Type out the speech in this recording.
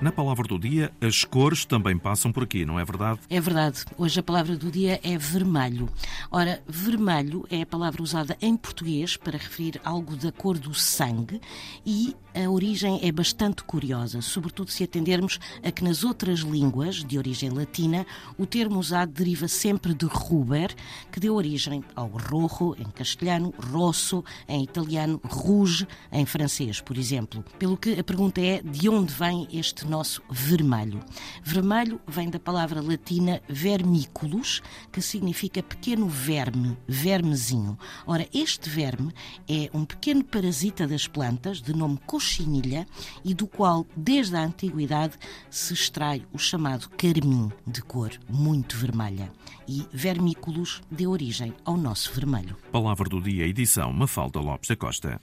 Na palavra do dia, as cores também passam por aqui, não é verdade? É verdade. Hoje a palavra do dia é vermelho. Ora, vermelho é a palavra usada em português para referir algo da cor do sangue e a origem é bastante curiosa, sobretudo se atendermos a que nas outras línguas de origem latina o termo usado deriva sempre de ruber, que deu origem ao rojo em castelhano, rosso em italiano, rouge em francês, por exemplo. Pelo que a pergunta é de onde vem este nosso vermelho. Vermelho vem da palavra latina vermiculus, que significa pequeno verme, vermezinho. Ora, este verme é um pequeno parasita das plantas, de nome cochinilha, e do qual, desde a antiguidade, se extrai o chamado carmim, de cor muito vermelha. E vermiculus deu origem ao nosso vermelho. Palavra do dia, edição Mafalda Lopes da Costa.